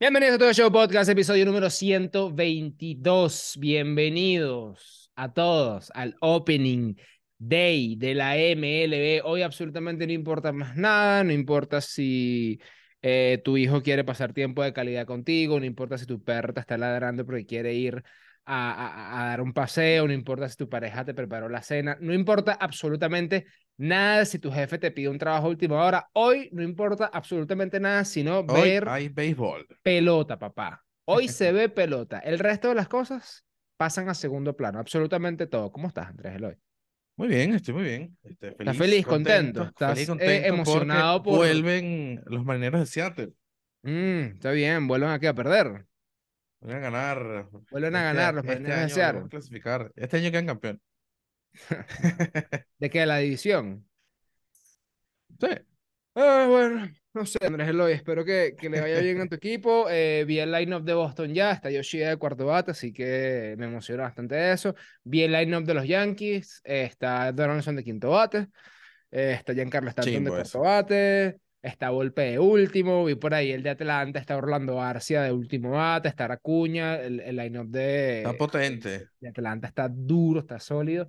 Bienvenidos a todo Show Podcast, episodio número 122. Bienvenidos a todos al Opening Day de la MLB. Hoy absolutamente no importa más nada, no importa si eh, tu hijo quiere pasar tiempo de calidad contigo, no importa si tu perro te está ladrando porque quiere ir a, a, dar un paseo, no importa si tu pareja te preparó la cena, no importa absolutamente nada si tu jefe te pide un trabajo a última hora. Hoy no importa absolutamente nada, sino Hoy ver hay béisbol. pelota, papá. Hoy se ve pelota. El resto de las cosas pasan a segundo plano, absolutamente todo. ¿Cómo estás, Andrés Eloy? Muy bien, estoy muy bien. ¿Estás feliz, contento? ¿Estás feliz, eh, contento emocionado porque por- vuelven los marineros de Seattle. Mm, está bien, vuelvan aquí a perder. Van a ganar. Vuelven a este- ganar los este de año a clasificar. Este año quedan campeón. ¿De qué? ¿La división? Sí. Ah, bueno, no sé, Andrés Eloy, espero que, que le vaya bien a tu equipo. Eh, vi el line-up de Boston ya, está Yoshida de cuarto bate, así que me emociona bastante eso. Vi el line-up de los Yankees, eh, está Donaldson de quinto bate, eh, está Giancarlo Stanton de Chimbo cuarto eso. bate, está Volpe de último, vi por ahí el de Atlanta, está Orlando Arcia de último bate, está Acuña, el, el line-up de, Está potente. de Atlanta está duro, está sólido.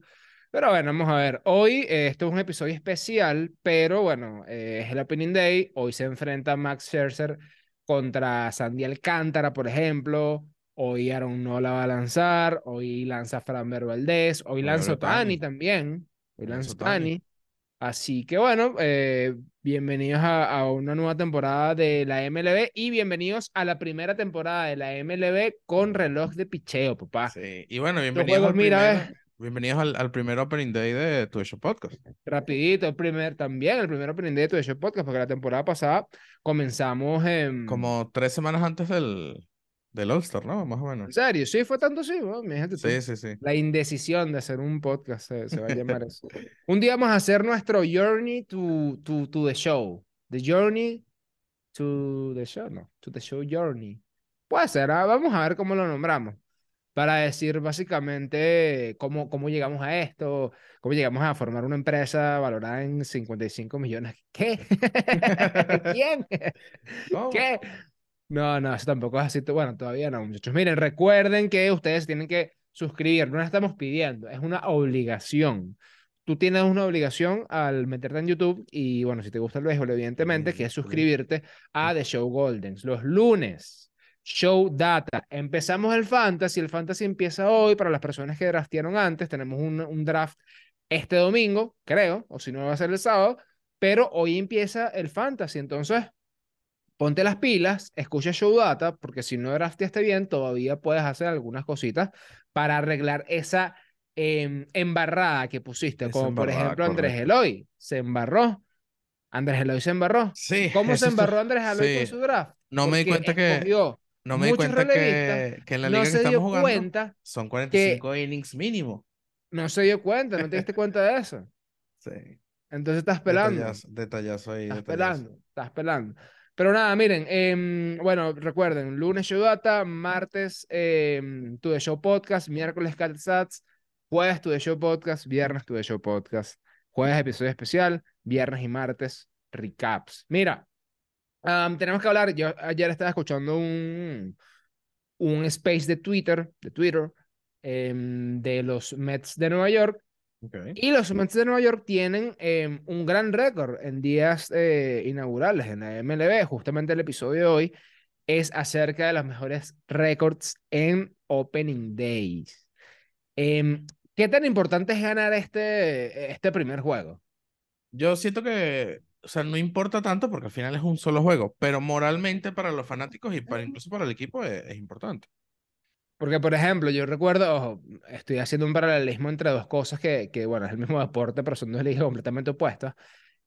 Pero bueno, vamos a ver. Hoy eh, esto es un episodio especial, pero bueno, eh, es el Opening Day. Hoy se enfrenta Max Scherzer contra Sandy Alcántara, por ejemplo. Hoy Aaron Nola va a lanzar. Hoy lanza Framber Valdez. Hoy lanza Ohtani. también. Hoy Lanza. Otani. Así que bueno, eh, bienvenidos a, a una nueva temporada de la MLB y bienvenidos a la primera temporada de la MLB con reloj de picheo, papá. Sí. Y bueno, bienvenidos al mira, primer, bienvenidos al, al primer Opening Day de Tu Show Podcast. Rapidito, el primer, también el primer opening day de Tu Show Podcast, porque la temporada pasada comenzamos en... Como tres semanas antes del, del All-Star, ¿no? Más o ¿En menos. serio? Sí, fue tanto sí, ¿no? Fíjate tú. Sí, sí, sí. La indecisión de hacer un podcast se, se va a llamar eso. Un día vamos a hacer nuestro Journey to, to, to the Show. The Journey to the Show, no, to the Show Journey. Puede ser, ah, Vamos a ver cómo lo nombramos. Para decir básicamente cómo, cómo llegamos a esto, cómo llegamos a formar una empresa valorada en 55 millones. ¿Qué? ¿Quién? ¿Cómo? ¿Qué? No, no, eso tampoco es así. Bueno, todavía no, muchachos. Miren, recuerden que ustedes tienen que suscribir. No la estamos pidiendo, es una obligación. Tú tienes una obligación al meterte en YouTube y, bueno, si te gusta el béisbol, evidentemente, que es suscribirte a The Show Goldens. Los lunes, Show Data. Empezamos el Fantasy. El Fantasy empieza hoy para las personas que draftearon antes. Tenemos un, un draft este domingo, creo, o si no va a ser el sábado, pero hoy empieza el Fantasy. Entonces, ponte las pilas, escucha Show Data, porque si no drafteaste bien, todavía puedes hacer algunas cositas para arreglar esa em, embarrada que pusiste, Esa como por ejemplo Andrés correcto. Eloy, se embarró. Andrés Eloy se embarró. Sí. ¿Cómo se embarró Andrés Eloy con sí. su draft? No me di Porque cuenta que. No me di cuenta que, que en la no liga que se dio estamos jugando cuenta, son 45 innings mínimo. no se dio cuenta, no te diste cuenta de eso. Sí. Entonces estás pelando. Detallazo, detallazo ahí, Estás detallazo. pelando, estás pelando. Pero nada, miren, em, bueno, recuerden, lunes Show Data, martes em, To The Show Podcast, miércoles Cat jueves To The Show Podcast, viernes To The Show Podcast, jueves episodio especial, viernes y martes recaps. Mira, am, tenemos que hablar, yo ayer estaba escuchando un, un space de Twitter, de Twitter, em, de los Mets de Nueva York, Ok. y los Mets de Nueva York tienen eh, un gran récord en días eh, inaugurales en la MLB. Justamente el episodio de hoy es acerca de los mejores récords en Opening Days. Em, ¿qué tan importante es ganar este, este primer juego? Yo siento que, o sea, no importa tanto porque al final es un solo juego, pero moralmente para los fanáticos y para incluso para el equipo es, es importante. Porque, por ejemplo, yo recuerdo, estoy haciendo un paralelismo entre dos cosas que, que bueno, es el mismo deporte, pero son dos ligas completamente opuestas.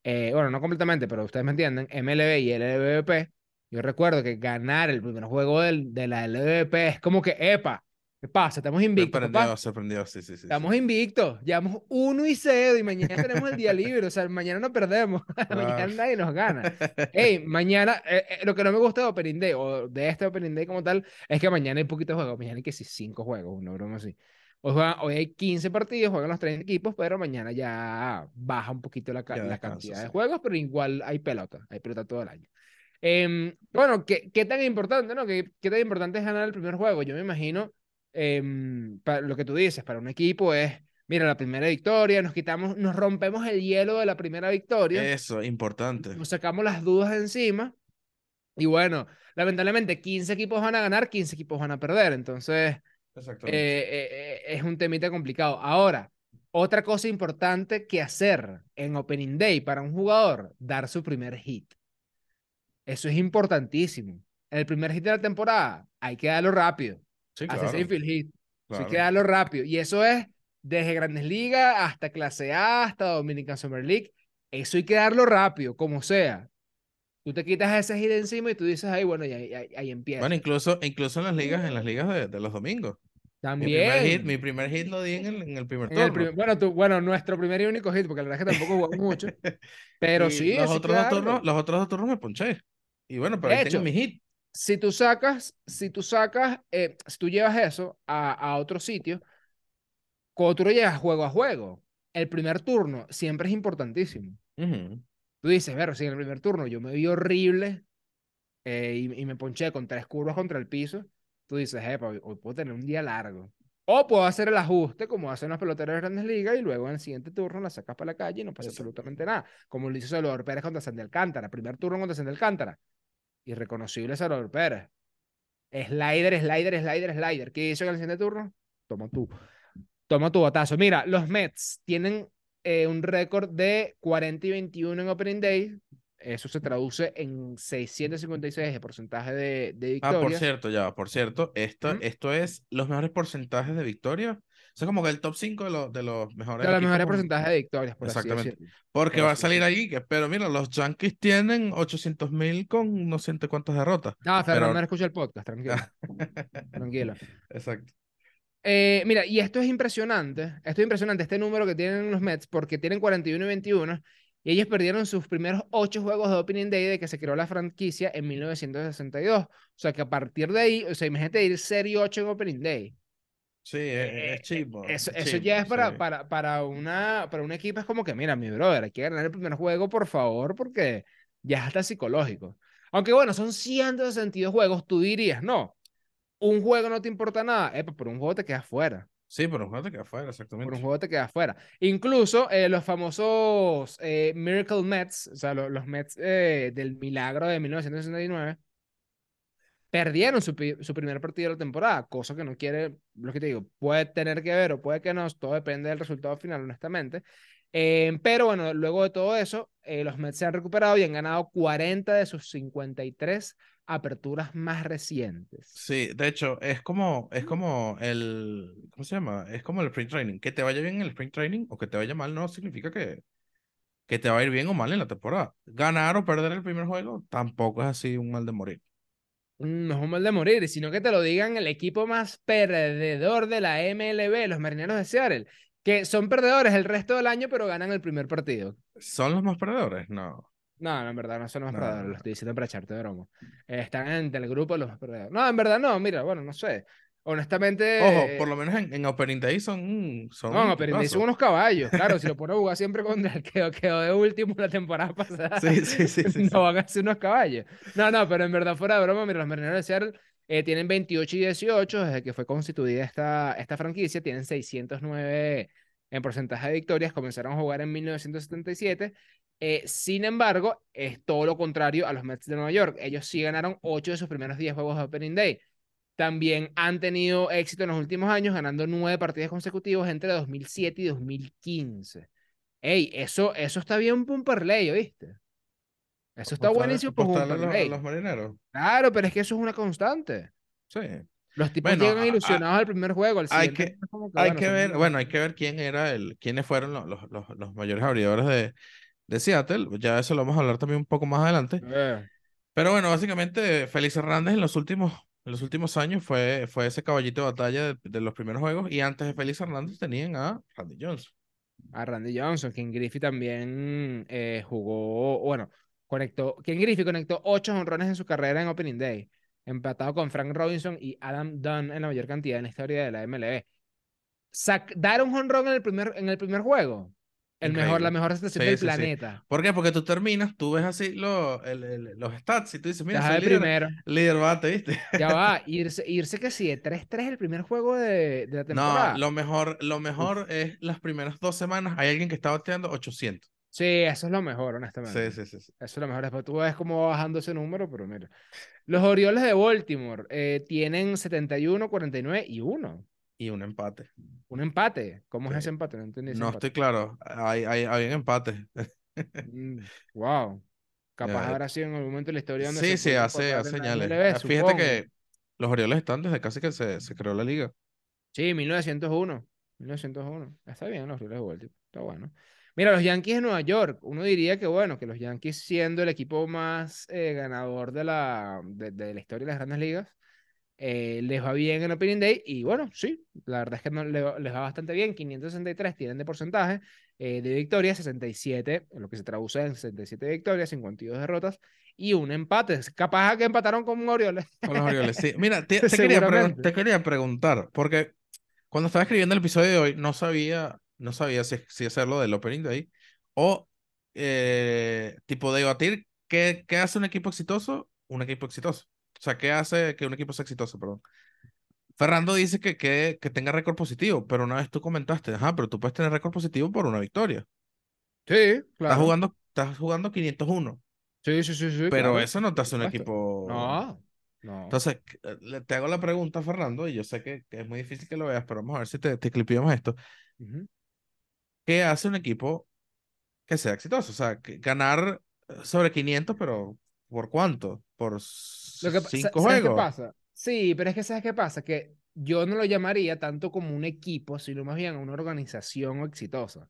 Eh, bueno, no completamente, pero ustedes me entienden, MLB y LVP. Yo recuerdo que ganar el primer juego del, de la LVP es como que, epa, ¿qué pasa? Estamos invictos, Sorprendió, papá. sorprendió, sí, sí, sí. sí. Estamos invictos, llevamos uno y cero y mañana tenemos el día libre, o sea, mañana no perdemos, mañana nadie nos gana. Hey, mañana, eh, eh, lo que no me gusta de Opening Day o de este Opening Day como tal es que mañana hay poquitos juegos. Mañana hay que sí, cinco juegos, una broma así. Hoy, juegan- hoy hay 15 partidos, juegan los 30 equipos, pero mañana ya baja un poquito la, la descansa, cantidad de sí. juegos, pero igual hay pelota, hay pelota todo el año. Em, bueno, ¿qué, ¿qué, tan importante, no? ¿Qué, ¿Qué, tan importante es ganar el primer juego? Yo me imagino, em, para lo que tú dices, para un equipo es, mira, la primera victoria, nos quitamos, nos rompemos el hielo de la primera victoria. Eso, importante. Nos sacamos las dudas de encima. Y bueno, lamentablemente 15 equipos van a ganar, 15 equipos van a perder. Entonces, eh, eh, es un temita complicado. Ahora, otra cosa importante que hacer en Opening Day para un jugador, dar su primer hit. Eso es importantísimo. El primer hit de la temporada hay que darlo rápido. Sí, claro. Hacer hit. Hay que darlo rápido. Y eso es desde Grandes Ligas hasta Clase A, hasta Dominican Summer League. Eso hay que darlo rápido, como sea. Tú te quitas ese hit encima y tú dices, ahí, bueno, y ahí, empieza. Bueno, incluso, incluso en las ligas, en las ligas de, de los domingos. También. Mi primer hit, lo di en el, en el primer turno. bueno, tú, bueno, nuestro primer y único hit, porque la verdad es que tampoco jugamos mucho. Pero sí. Los otros, dos turnos, los otros dos turnos me ponché. Y bueno, pero ahí tengo mi hit. Si tú sacas, si tú sacas, eh, si tú llevas eso a, a otro sitio, cuando tú lo llevas juego a juego, el primer turno siempre es importantísimo. Tú dices, ver, si en el primer turno yo me vi horrible eh, y, y, me ponché con tres curvas contra el piso, tú dices, eh, hoy puedo tener un día largo. O puedo hacer el ajuste como hacen los peloteros de grandes ligas y luego en el siguiente turno la sacas para la calle y no pasa absolutamente nada. Como lo hizo Salvador Pérez contra Sandy Alcántara. Primer turno contra Sandy Alcántara. Irreconocible Salvador Pérez. Slider, slider, slider, slider. ¿Qué hizo en el siguiente turno? Toma tú. Toma tu botazo. Mira, los Mets tienen eh, un récord de 40 y 21 en Opening Day. Eso se traduce en 656 de porcentaje de, de victoria. Ah, por cierto, ya, por cierto, esto, esto es los mejores porcentajes de victoria. O sea, como que el top 5 de, los, de los mejores. De los mejores porcentajes de victorias, por Exactamente. Porque va a salir ahí, que, pero mira, los Yankees tienen 800 mil con no sé cuántas derrotas. No, Fernando pero... escucha el podcast, tranquilo. tranquilo. Exacto. Eh, mira, y esto es impresionante, esto es impresionante, este número que tienen los Mets, porque tienen 41 y 21, y ellos perdieron sus primeros ocho juegos de Opening Day de que se creó la franquicia en 1962. O sea que a partir de ahí, o sea, imagínate ir serie 8 en Opening Day. Sí, es, chivo. Eso, ya es para, para, para, una, para un equipo, es como que, mira, mi brother, hay que ganar el primer juego, por favor, porque ya es hasta psicológico. Aunque bueno, son 162 juegos, tú dirías, no, un juego no te importa nada, eh, pero un juego te queda fuera. Sí, por un juego te queda fuera, exactamente. Por un juego te queda fuera. Incluso eh, los famosos eh, Miracle Mets, o sea, los, Mets eh, del milagro de 1969, perdieron su, su, primer partido de la temporada, cosa que no quiere, lo que te digo, puede tener que ver o puede que no, todo depende del resultado final, honestamente. pero bueno, luego de todo eso, los Mets se han recuperado y han ganado 40 de sus 53 aperturas más recientes. Sí, de hecho, es como, es como el, ¿cómo se llama? Es como el sprint training. Que te vaya bien en el sprint training o que te vaya mal no significa que, que te va a ir bien o mal en la temporada. Ganar o perder el primer juego tampoco es así un mal de morir. No es un mal de morir, sino que te lo digan el equipo más perdedor de la MLB, los Marineros de Seattle, que son perdedores el resto del año, pero ganan el primer partido. ¿Son los más perdedores? No. No, no, en verdad no son los más perdedores, lo estoy diciendo para echarte de broma. están en el grupo de los más perdedores. No, en verdad no, mira, bueno, no sé. Honestamente. Ojo, por lo menos en, en Opening Day son. son no, en Opening Day son unos caballos. Claro, si lo pones a jugar siempre con el que quedó de último la temporada pasada. Sí, sí, sí. sí no van a ser unos caballos. No, no, pero en verdad, fuera de broma, mira, los marineros de Seattle eh, tienen 28 y 18 desde que fue constituida esta, esta franquicia. Tienen 609 en porcentaje de victorias. Comenzaron a jugar en 1977 eh, sin embargo, es todo lo contrario a los Mets de Nueva York. Ellos sí ganaron 8 de sus primeros 10 juegos de Opening Day. También han tenido éxito en los últimos años, ganando 9 partidos consecutivos entre 2007 y 2015. Ey, eso, eso está bien un parlay, ¿oíste? Eso está buenísimo por un parlay. Los, marineros. Claro, pero es que eso es una constante. Sí. Los tipos llegan ilusionados al primer juego, al hay que, hay que ver, bueno, hay que ver quién era el, quiénes fueron los, los, los mayores abridores de, de Seattle. Ya eso lo vamos a hablar también un poco más adelante. Eh. Pero bueno, básicamente Félix Hernández en los últimos, en los últimos años fue, fue ese caballito de batalla de, los primeros juegos y antes de Félix Hernández tenían a Randy Johnson. A Randy Johnson, quien Griffey también eh, jugó, bueno, conectó, quien Griffey conectó ocho honrones en su carrera en Opening Day, empatado con Frank Robinson y Adam Dunn en la mayor cantidad en la historia de la MLB. dar un honrón en el primer, en el primer juego El mejor, la mejor sensación del planeta. ¿Por qué? Porque tú terminas, tú ves así los stats y tú dices, mira, soy el líder, primero. líder bate, ¿viste? Ya va, irse, irse que sí, de 3-3 el primer juego de, de, la temporada. No, lo mejor, lo mejor es las primeras dos semanas hay alguien que está bateando 800. Sí, eso es lo mejor, honestamente. Sí, sí, sí. Eso es lo mejor. Después tú ves cómo va bajando ese número, pero mira. Los Orioles de Baltimore eh, tienen 71, 49 y 1. Y un empate. Un empate. ¿Cómo es ese empate? No entendí. no estoy claro. Hay, hay, hay un empate. wow. Mm, Capaz habrá sido en algún momento de la historia donde Sí, sí, hace, hace señales. Fíjate que los Orioles están desde casi que se, se creó la liga. Sí, 1901. 1901. Está bien, los Orioles de Baltimore. Está bueno. Mira, los Yankees de Nueva York, uno diría que bueno, que los Yankees siendo el equipo más eh, ganador de la, de, la historia de las grandes ligas, eh, les va bien en Opening Day y bueno, sí, la verdad es que no, les, va bastante bien, 563 tienen de porcentaje eh, de victorias, 67, lo que se traduce en 67 victorias, 52 derrotas y un empate, capaz que empataron con Orioles. Con los Orioles, sí. Mira, te, quería te quería preguntar, porque cuando estaba escribiendo el episodio de hoy no sabía no sabía si, si hacerlo del opening ahí o eh, tipo debatir qué, qué hace un equipo exitoso, un equipo exitoso. O sea, qué hace que un equipo sea exitoso, perdón. Fernando dice que, que, que tenga récord positivo, pero una vez tú comentaste, ajá, pero tú puedes tener récord positivo por una victoria. Sí, claro. Estás jugando, estás jugando 501. Sí, sí, sí, sí. Pero eso no te hace un equipo. No, no. Entonces, te hago la pregunta, Fernando, y yo sé que, que, es muy difícil que lo veas, pero vamos a ver si te, te clipeamos esto. ¿Qué hace un equipo que sea exitoso? O sea, ganar sobre 500, pero ¿por cuánto? ¿Por cinco juegos? qué pasa? Sí, pero es que ¿sabes qué pasa? Que yo no lo llamaría tanto como un equipo, sino más bien una organización exitosa.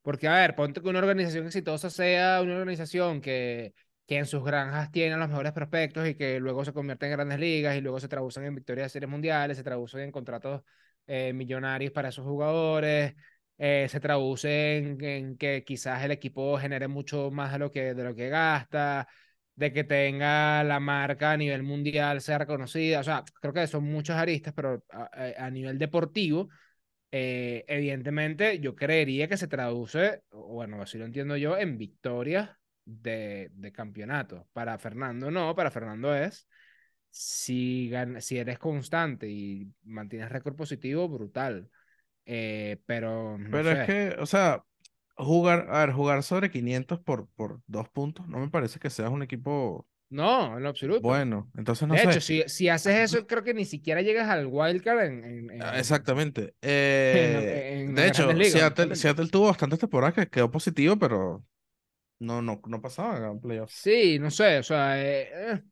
Porque, a ver, ponte que una organización exitosa sea una organización que, que en sus granjas tiene los mejores prospectos y que luego se convierte en grandes ligas y luego se traducen en victorias de series mundiales, se traducen en contratos eh, millonarios para esos jugadores, eh, se traduce en, que quizás el equipo genere mucho más de lo, que, de lo que gasta, de que tenga la marca a nivel mundial, sea reconocida. O sea, creo que son muchos aristas, pero a, nivel deportivo, eh, evidentemente yo creería que se traduce, bueno, así lo entiendo yo, en victorias de, de campeonato. Para Fernando no, para Fernando es si, si eres constante y mantienes récord positivo, brutal. Eh, pero. pero es que, o sea, jugar, a ver, jugar sobre 500 por, por dos puntos, no me parece que seas un equipo. No, en lo absoluto. Bueno, entonces no de sé. hecho, si, si haces eso, creo que ni siquiera llegas al wildcard en. en, ah, Exactamente. Eh, de hecho, Seattle, tuvo bastantes temporadas que quedó positivo, pero no, no, no pasaba en playoffs. Sí, no sé, o sea, eh, eh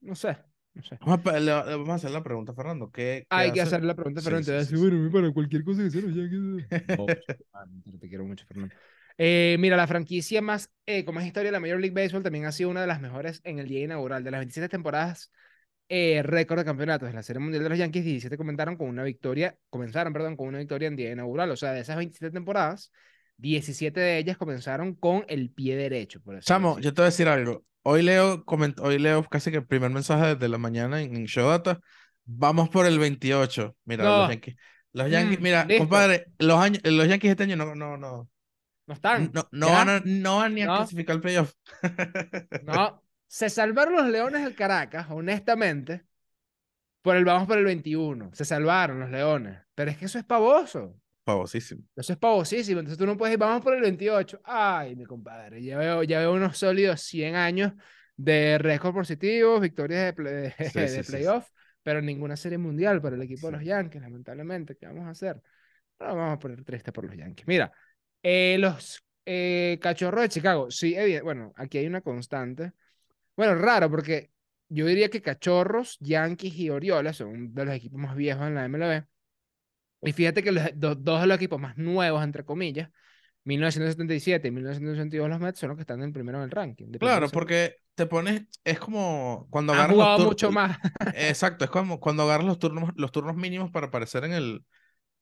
no sé. No sé. Vamos a, le, vamos a hacer la pregunta, Fernando. ¿Qué, Hay que hacer la pregunta, Fernando. Sí, bueno, para cualquier cosa que sea, ya que... te quiero mucho, Fernando. Eh, mira, la franquicia más, eh, como es historia de la Major League Baseball, también ha sido una de las mejores en el día inaugural. De las 27 temporadas, eh, récord de campeonatos en la Serie Mundial de los Yankees, 17 comentaron con una victoria, comenzaron, perdón, con una victoria en día inaugural. O sea, de esas 27 temporadas, 17 de ellas comenzaron con el pie derecho. Por Chamo, yo te voy a decir algo. Hoy leo, hoy leo casi que el primer mensaje de la mañana en, en Data. Vamos por el 28. Mira, los Yankees. Los Yankees, mm, mira, compadre, los, años, los Yankees este año no, no, no. No están. No, no van, a, no van ni a clasificar el playoff. no. Se salvaron los Leones del Caracas, honestamente. Por el vamos por el 21. Se salvaron los Leones. Pero es que eso es pavoso. Pavosísimo. Eso es pavosísimo. Entonces tú no puedes ir, vamos por el 28. Ay, mi compadre, ya veo, ya veo unos sólidos 100 años de récord positivos, victorias de, de playoff, pero ninguna serie mundial para el equipo de los Yankees, lamentablemente. ¿Qué vamos a hacer? No, vamos a poner triste por los Yankees. Mira, eh, los eh, cachorros de Chicago, sí, bueno, aquí hay una constante. Bueno, raro, porque yo diría que Cachorros, Yankees y Orioles son de los equipos más viejos en la MLB. Y fíjate que los, dos de los equipos más nuevos, entre comillas, 1977 y 1982 los Mets son los que están en primero en el ranking. Claro, porque te pones, es como cuando agarras jugado los mucho más. Exacto, es como cuando agarras los turnos, los turnos mínimos para aparecer en el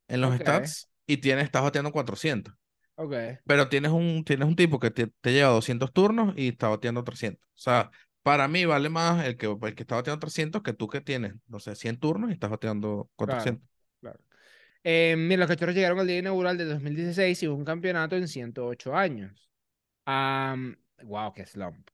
en los stats y tienes, estás bateando 400. Ok. Pero tienes un, tienes un tipo que te, te lleva 200 turnos y está bateando 300. O sea, para mí vale más el que, el que está bateando 300 que tú que tienes, no sé, 100 turnos y estás bateando 400. claro. Eh, mira, los cachorros llegaron al día inaugural de 2016 y un campeonato en 108 años. wow, qué slump.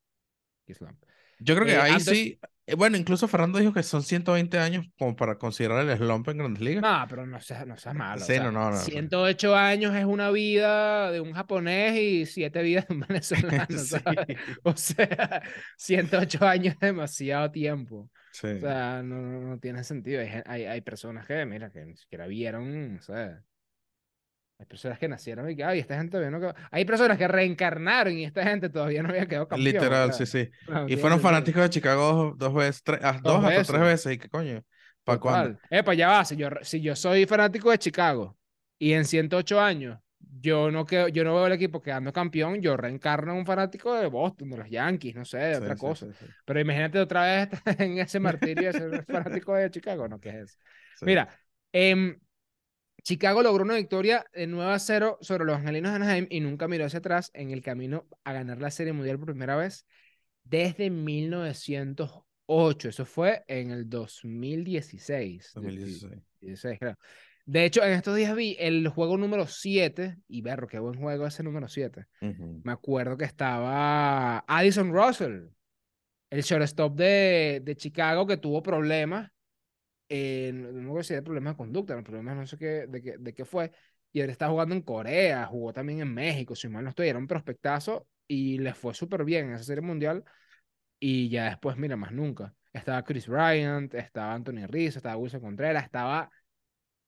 Qué slump. Yo creo que eh, ahí sí. Eh, bueno, incluso Fernando dijo que son 120 años como para considerar el slump en Grandes Ligas. No, pero no sea, no sea malo. Sí, no, no, no, 108 años es una vida de un japonés y siete vidas de un venezolano. O sea, 108 años es demasiado tiempo. Sí. O sea, no, no, tiene sentido. Hay, hay, hay, personas que, mira, que ni siquiera vieron, o sea, hay personas que nacieron y que, ay, esta gente todavía no quedó. Hay personas que reencarnaron y esta gente todavía no había quedado campeón. Literal, sí, sí. y fueron fanáticos de Chicago dos veces, tres, ah, dos, hasta tres veces. ¿Y qué coño? ¿Para cuándo? Epa, ya va. Si yo, si yo soy fanático de Chicago y en 108 años yo no, quedo, yo no veo el equipo quedando campeón, yo reencarno a un fanático de Boston, de los Yankees, no sé, de otra cosa. Pero imagínate otra vez en ese martirio de ser fanático de Chicago, ¿no? ¿Qué es eso? Mira, eh, Chicago logró una victoria de 9 a 0 sobre los Angelinos de Anaheim y nunca miró hacia atrás en el camino a ganar la Serie Mundial por primera vez desde 1908. Eso fue en el 2016. 2016. De hecho, en estos días vi el juego número 7 y verro, qué buen juego ese número 7. Me acuerdo que estaba Addison Russell, el shortstop de, de Chicago que tuvo problemas eh, no sé si era problemas de conducta, problemas no sé qué, de, qué, de qué fue, y él está jugando en Corea, jugó también en México, si mal no estoy, era un prospectazo y le fue súper bien en esa serie mundial, y ya después, mira, más nunca. Estaba Chris Bryant, estaba Anthony Rizzo, estaba Wilson Contreras, estaba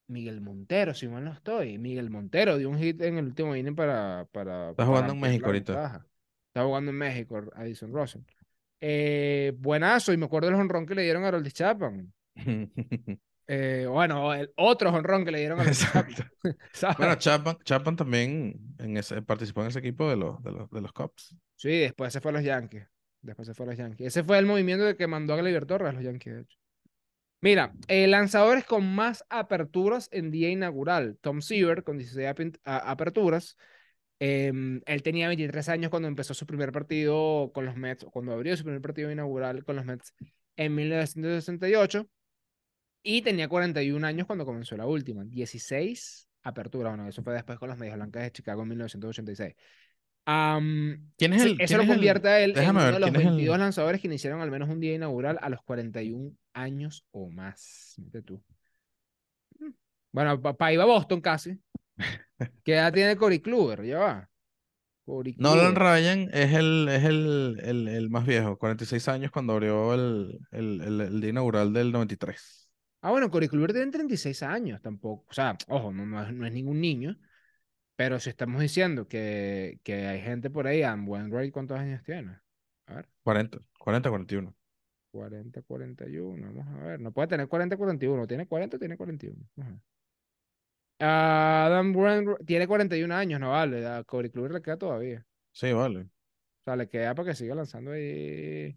Miguel Montero, si mal no estoy. Miguel Montero dio un hit en el último inning para. para está jugando en México ahorita. Está jugando en México, Addison Russell. Eh, buenazo, y me acuerdo del honrón que le dieron a Harold Chapman. Eh, bueno, el otro honrón que le dieron a Exacto. bueno, Chapman, también en ese, participó en ese equipo de los, de los, de los Cubs. Sí, después se fue a los Yankees. Después se fue a los Yankees. Ese fue el movimiento de que mandó a Gleyber Torres a los Yankees, de hecho. Mira, lanzadores con más aperturas en día inaugural. Tom Seaver con 16 aperturas. Em, él tenía 23 años cuando empezó su primer partido con los Mets, cuando abrió su primer partido inaugural con los Mets en 1968. Y tenía 41 años cuando comenzó la última. 16 aperturas. Bueno, eso fue después con los Medias Blancas de Chicago en 1986. ¿Quién es el, eso lo convierte a él en uno de los 22 lanzadores que iniciaron al menos un día inaugural a los 41 años o más. Mete tú. Mm. Bueno, para iba a Boston casi. ¿Qué edad tiene Cory Kluber? Ya va. Nolan Ryan es el, es el, el, el, más viejo, 46 años cuando abrió el, el, el, día inaugural del 93. Ah, bueno, Cory Kluber tiene 36 años tampoco. O sea, ojo, no, no, es, ningún niño. Pero si estamos diciendo que, que hay gente por ahí, Wainwright, ¿cuántos años tiene? A ver. 40, 40, 41. 40, 41. Vamos a ver. No puede tener 40, 41. ¿Tiene 40 tiene 41? Adam Wainwright tiene 41 años, no vale. A Corey Kluber le queda todavía. Sí, vale. O sea, le queda para que siga lanzando ahí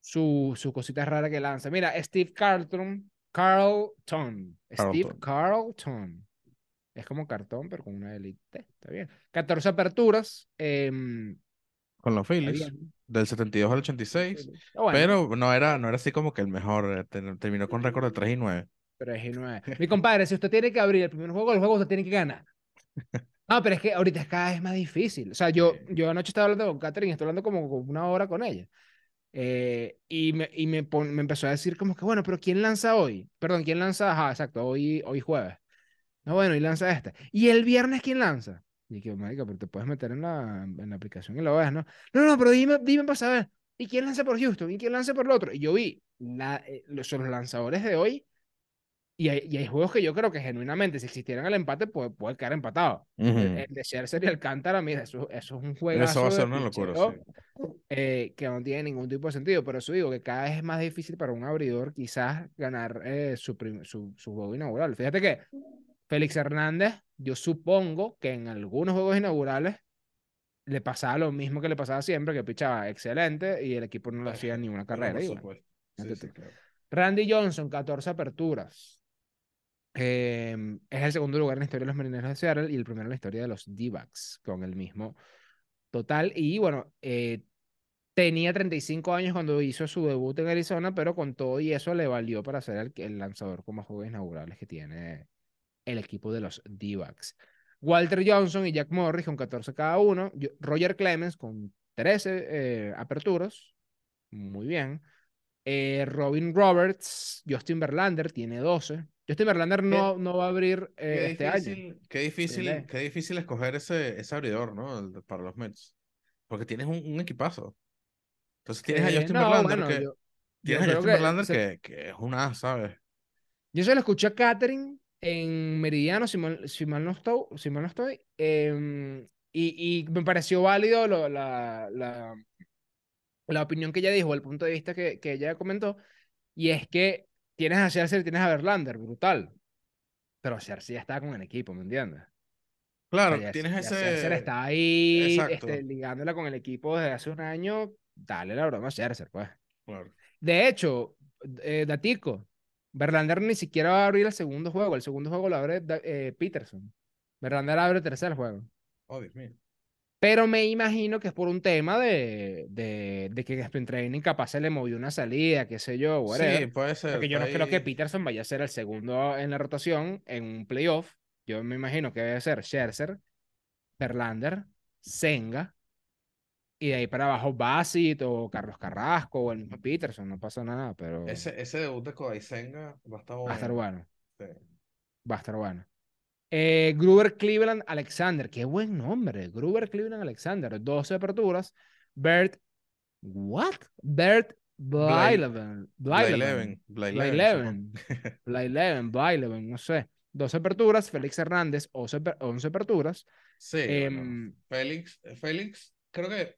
su, su cosita rara que lanza. Mira, Steve Carlton Carlton. Steve Carlton. Es como cartón, pero con una élite. Está bien. 14 aperturas. Em, con los Phillies. Del 72 al 86. Pero no era, no era así como que el mejor. Eh, terminó con récord de 3 y 9. 3 y 9. Mi compadre, si usted tiene que abrir el primer juego, el juego usted tiene que ganar. No, pero es que ahorita es cada vez más difícil. O sea, yo, yo anoche estaba hablando con Catherine, estoy hablando como una hora con ella. Eh, y me, y me, me, empezó a decir como que, bueno, pero ¿quién lanza hoy? Perdón, ¿quién lanza? Ajá, exacto, hoy, hoy jueves. No, bueno, y lanza esta. ¿Y el viernes quién lanza? Y que, marica, pero te puedes meter en la, en la aplicación y lo ves, ¿no? No, no, pero dime, dime para saber. ¿Y quién lanza por Houston? ¿Y quién lanza por el otro? Y yo vi la, eh, los, los lanzadores de hoy y hay, y hay, juegos que yo creo que genuinamente, si existieran el empate, puede, puede quedar empatado. el, de Scherzer y Alcántara, mira, eso, eso es un juego. Eso va a ser una locura, eh, que no tiene ningún tipo de sentido. Pero eso digo que cada vez es más difícil para un abridor quizás ganar eh, su, su, su, juego inaugural. Fíjate que Félix Hernández, yo supongo que en algunos juegos inaugurales le pasaba lo mismo que le pasaba siempre, que pichaba excelente y el equipo no le hacía ni una carrera. Randy Johnson, 14 aperturas. Em, es el segundo lugar en la historia de los Marineros de Seattle y el primero en la historia de los D-backs, con el mismo total. Y bueno, eh, tenía 35 años cuando hizo su debut en Arizona, pero con todo y eso le valió para ser el, el lanzador con más juegos inaugurales que tiene el equipo de los D-backs. Walter Johnson y Jack Morris con 14 cada uno. Roger Clemens con 13 eh, aperturas. Muy bien. Eh, Robin Roberts, Justin Verlander tiene 12. Justin Verlander no, no va a abrir eh, este año. Qué difícil, qué difícil escoger ese, ese abridor, ¿no? para los Mets. Porque tienes un, equipazo. Entonces tienes a Justin Verlander que... tienes a Justin Verlander que, que, es una, ¿sabes? Yo se lo escuché a Catherine en Meridiano, si mal, si mal, no, estoy, si mal no estoy. Em, y, y, me pareció válido la, la, la opinión que ella dijo, el punto de vista que, que ella comentó, y es que tienes a Cersei, tienes a Verlander, brutal. Pero Cersei ya está con el equipo, ¿me entiendes? Claro, tienes ese. Cersei está ahí este, ligándola con el equipo desde hace un año. Dale la broma a Cersei, pues. Claro. De hecho, eh, Datico, Verlander ni siquiera va a abrir el segundo juego. El segundo juego lo abre eh, Peterson. Verlander abre el tercer juego. Oh, Dios mío. Pero me imagino que es por un tema de, de, de que en Sprint Training capaz se le movió una salida, qué sé yo, whatever. Sí, puede ser. Porque yo no creo que Peterson vaya a ser el segundo en la rotación en un playoff. Yo me imagino que debe ser Scherzer, Verlander, Senga, y de ahí para abajo Basit o Carlos Carrasco o el mismo Peterson, no pasa nada, pero... Ese, ese debut de Kodai Senga va a estar bueno. Va a estar bueno. Sí. Va a estar bueno. Eh, Gruber Cleveland Alexander, qué buen nombre. Gruber Cleveland Alexander, 12 aperturas. Bert, what? Bert Blyleven. Blyleven. Blyleven. Blyleven. no sé. 12 aperturas. Félix Hernández, 11, aperturas. Sí. Em, Félix, Félix, creo que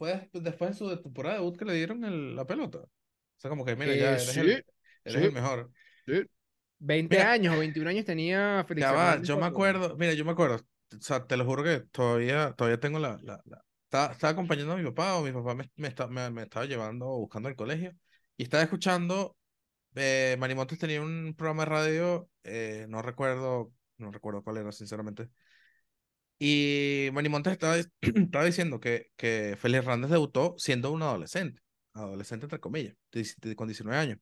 fue después de su temporada de debut que le dieron la pelota. O sea, como que, mira, ya eh, eres, el, eres el mejor. Sí. 20 años o 21 años tenía Félix Ya va, yo me acuerdo, mira, yo me acuerdo, o sea, te lo juro que todavía, todavía tengo la, la, Estaba, acompañando a mi papá o mi papá me, me, me, estaba llevando, buscando al colegio y estaba escuchando, eh, Marimontes tenía un programa de radio, eh, no recuerdo, no recuerdo cuál era, sinceramente. Y Marimontes estaba, estaba diciendo que, que Félix Hernández debutó siendo un adolescente, adolescente entre comillas, con 19 años.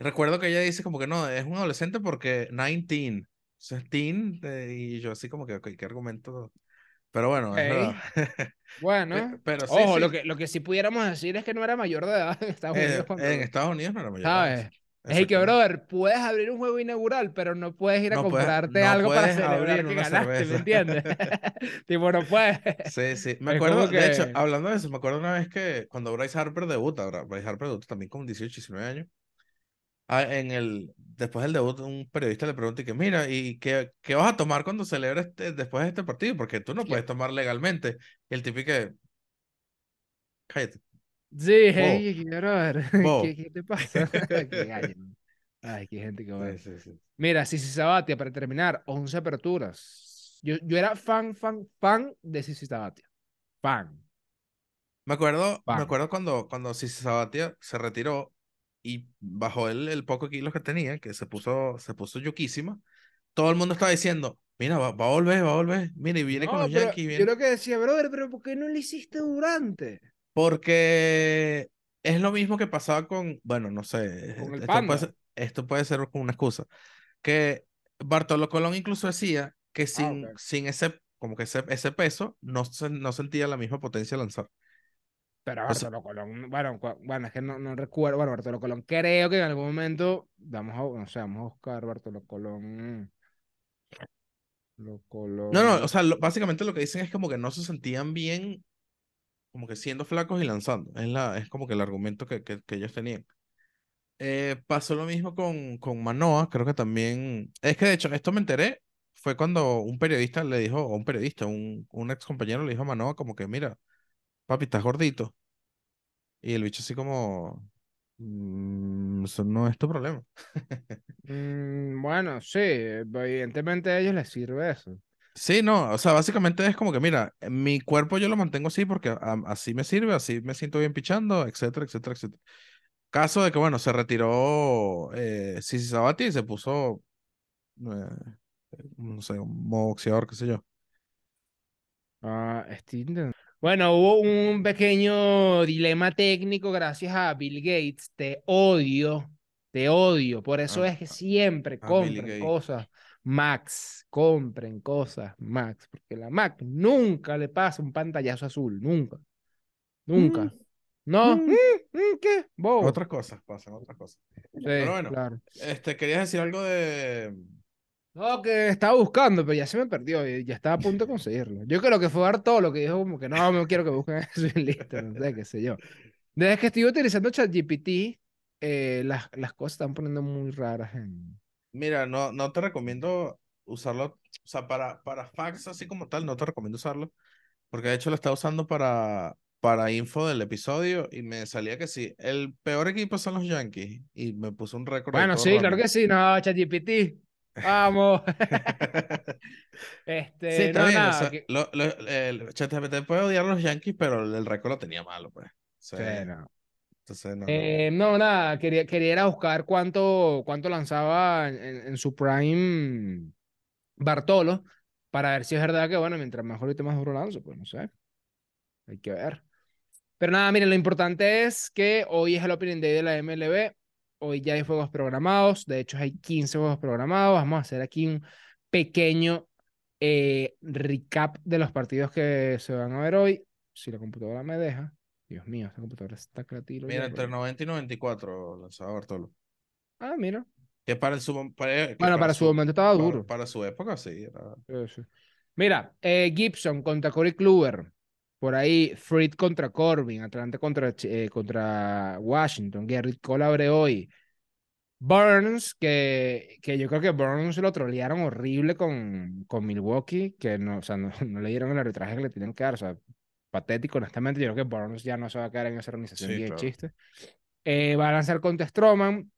Recuerdo que ella dice como que no, es un adolescente porque 19, o sea, teen, y yo así como que, ok, qué argumento. Pero bueno, es verdad. Bueno, pero, ojo, Lo, que, lo que sí pudiéramos decir es que no era mayor de edad en Estados eh, Unidos. En Estados Unidos no era mayor de edad. Es que, brother, puedes abrir un juego inaugural, pero no puedes ir a comprarte algo para celebrar que ganaste, ¿me entiendes? tipo, no puedes. Sí, sí. Me acuerdo, de hecho, hablando de eso, me acuerdo una vez que cuando Bryce Harper debuta, Bryce Harper debuta también con 18, 19 años. Ah, en el, después del debut, un periodista le pregunta y que, mira, ¿y qué, qué vas a tomar cuando celebres este, después de este partido? Porque tú no puedes tomar legalmente. Y el típico que, cállate. Sí, hey, ver. ¿Qué, ¿Qué, te pasa? qué Ay, qué gente que va. Sí, sí, sí. Mira, Sisi Sabatia, para terminar, 11 aperturas. Yo, yo era fan, fan, fan de Sisi Sabatia. Fan. Me acuerdo, me acuerdo cuando, cuando Sisi Sabatia se retiró y bajó el, el poco kilos que tenía, que se puso, se puso yuquísima, todo el mundo estaba diciendo, mira, va, a volver, va a volver, mira, y viene con los Yankees. Viene... Yo lo que decía, brother, pero ¿por qué no lo hiciste durante? Porque es lo mismo que pasaba con, bueno, no sé, con el esto, puede ser, esto puede ser una excusa, que Bartolo Colón incluso decía que ah, sin, sin ese, como que ese, ese peso, no, se, no sentía la misma potencia lanzar. Pero Bartolo Colón, bueno, bueno, es que no, no recuerdo, bueno, Bartolo Colón, creo que en algún momento, vamos a, no sé, vamos a buscar Bartolo Colón. Lo Colón. No, no, o sea, básicamente lo que dicen es como que no se sentían bien, como que siendo flacos y lanzando. Es, la, es como que el argumento que, que, que ellos tenían. Eh, pasó lo mismo con, con Manoa, creo que también. Es que de hecho, esto me enteré, fue cuando un periodista le dijo, o un periodista, un, un ex compañero le dijo a Manoa, como que, mira, papi, estás gordito. Y el bicho así como, mm, eso no es tu problema. Mm, bueno, sí, evidentemente a ellos les sirve eso. Sí, no, o sea, básicamente es como que, mira, mi cuerpo yo lo mantengo así porque así me sirve, así me siento bien pichando, etcétera, etcétera, etcétera. Caso de que, bueno, se retiró eh, Sisi Sabati y se puso, eh, no sé, un boxeador, qué sé yo. Ah, Steven. Bueno, hubo un pequeño dilema técnico gracias a Bill Gates. Te odio. Te odio. Por eso es que siempre compren cosas Max. Compren cosas Max. Porque la Mac nunca le pasa un pantallazo azul. Nunca. Nunca. Mm. No. Mm. Mm, ¿Qué? Otras cosas pasan, otras cosas. Pero bueno, claro. este, querías decir algo de. No, que estaba buscando, pero ya se me perdió y ya estaba a punto de conseguirlo. Yo creo que fue todo lo que dijo como que no, no quiero que busquen eso en lista, no sé, qué sé yo. Desde que estoy utilizando ChatGPT, eh, las, las cosas están poniendo muy raras en... Mira, no, no te recomiendo usarlo, o sea, para, para fax así como tal, no te recomiendo usarlo, porque de hecho lo estaba usando para, para info del episodio y me salía que sí, el peor equipo son los Yankees y me puso un récord. Bueno, sí, claro que sí, no, ChatGPT. Vamos. este, sí, está bien. o sea, lo, el ChatGPT puede odiar a los Yankees, pero el récord lo tenía malo, pues. Sí, no. Entonces, no, eh, no, nada, quería, quería ir a buscar cuánto, cuánto lanzaba en, en, su prime Bartolo para ver si es verdad que, bueno, mientras mejor y más duro lanzo, pues no sé. Hay que ver. Pero nada, miren, lo importante es que hoy es el Opening Day de la MLB. Hoy ya hay juegos programados. De hecho, hay 15 juegos programados. Vamos a hacer aquí un pequeño eh, recap de los partidos que se van a ver hoy. Si la computadora me deja. Dios mío, esta computadora está creativa. Mira, entre 90 y 94 lanzaba Bartolo. Ah, mira. Que para el su, bueno, para, su, momento estaba duro. Para, su época, sí. Mira, eh, Gibson contra Corey Kluber. Por ahí, Fried contra Corbin. Atlanta contra, eh, contra Washington. Garrett Cole abre hoy. Burns, que, que yo creo que Burns lo trolearon horrible con, con Milwaukee, que no, o sea, no, no le dieron el arbitraje que le tienen que dar. O sea, patético, honestamente. Yo creo que Burns ya no se va a quedar en esa organización y chiste. Eh, va a lanzar contra Stroman.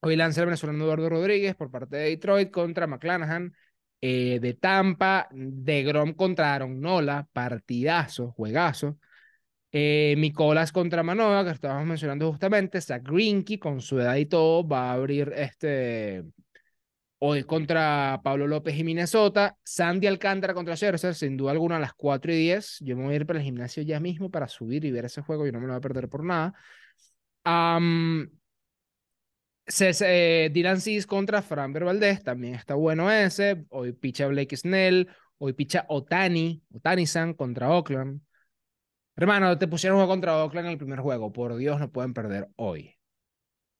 Hoy lanza el venezolano Eduardo Rodríguez por parte de Detroit contra McClanahan. Eh, de Tampa, de Grom contra Aaron Nola, partidazo, juegazo. Eh, Nicolás contra Manoa, que estábamos mencionando justamente. Zach Greenkey, con su edad y todo, va a abrir este Hoy contra Pablo López y Minnesota. Sandy Alcántara contra Scherzer, sin duda alguna a las 4 y 10. Yo me voy a ir para el gimnasio ya mismo para subir y ver ese juego. Yo no me lo voy a perder por nada. Um, Dylan Cis contra Framber Valdez, también está bueno ese. Hoy picha Blake Snell. Hoy picha Otani, Otani-san contra Oakland. Hermano, te pusieron juego contra Oakland en el primer juego. Por Dios, no pueden perder hoy.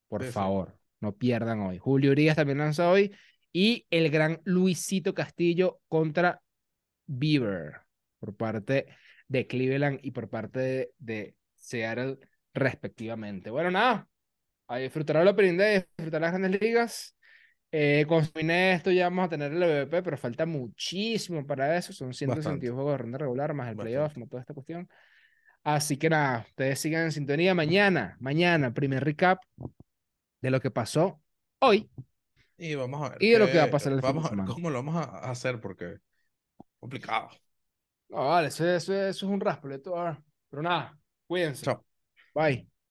Por favor. No pierdan hoy. Julio Urias también lanza hoy. Y el gran Luisito Castillo contra Beaver por parte de Cleveland y por parte de, Seattle respectivamente. Bueno, nada. A disfrutar el Opening disfrutar las grandes ligas. Eh, con esto ya vamos a tener el MVP, pero falta muchísimo para eso. Son 162 juegos de ronda regular, más el playoff, más toda esta cuestión. Así que nada, ustedes sigan en sintonía. Mañana, mañana, primer recap de lo que pasó hoy. Y vamos a ver. Y lo que va a pasar el Vamos a ver cómo lo vamos a hacer porque complicado. No, vale, eso, eso, eso es un raspo. Pero nada, cuídense. Chao. Bye.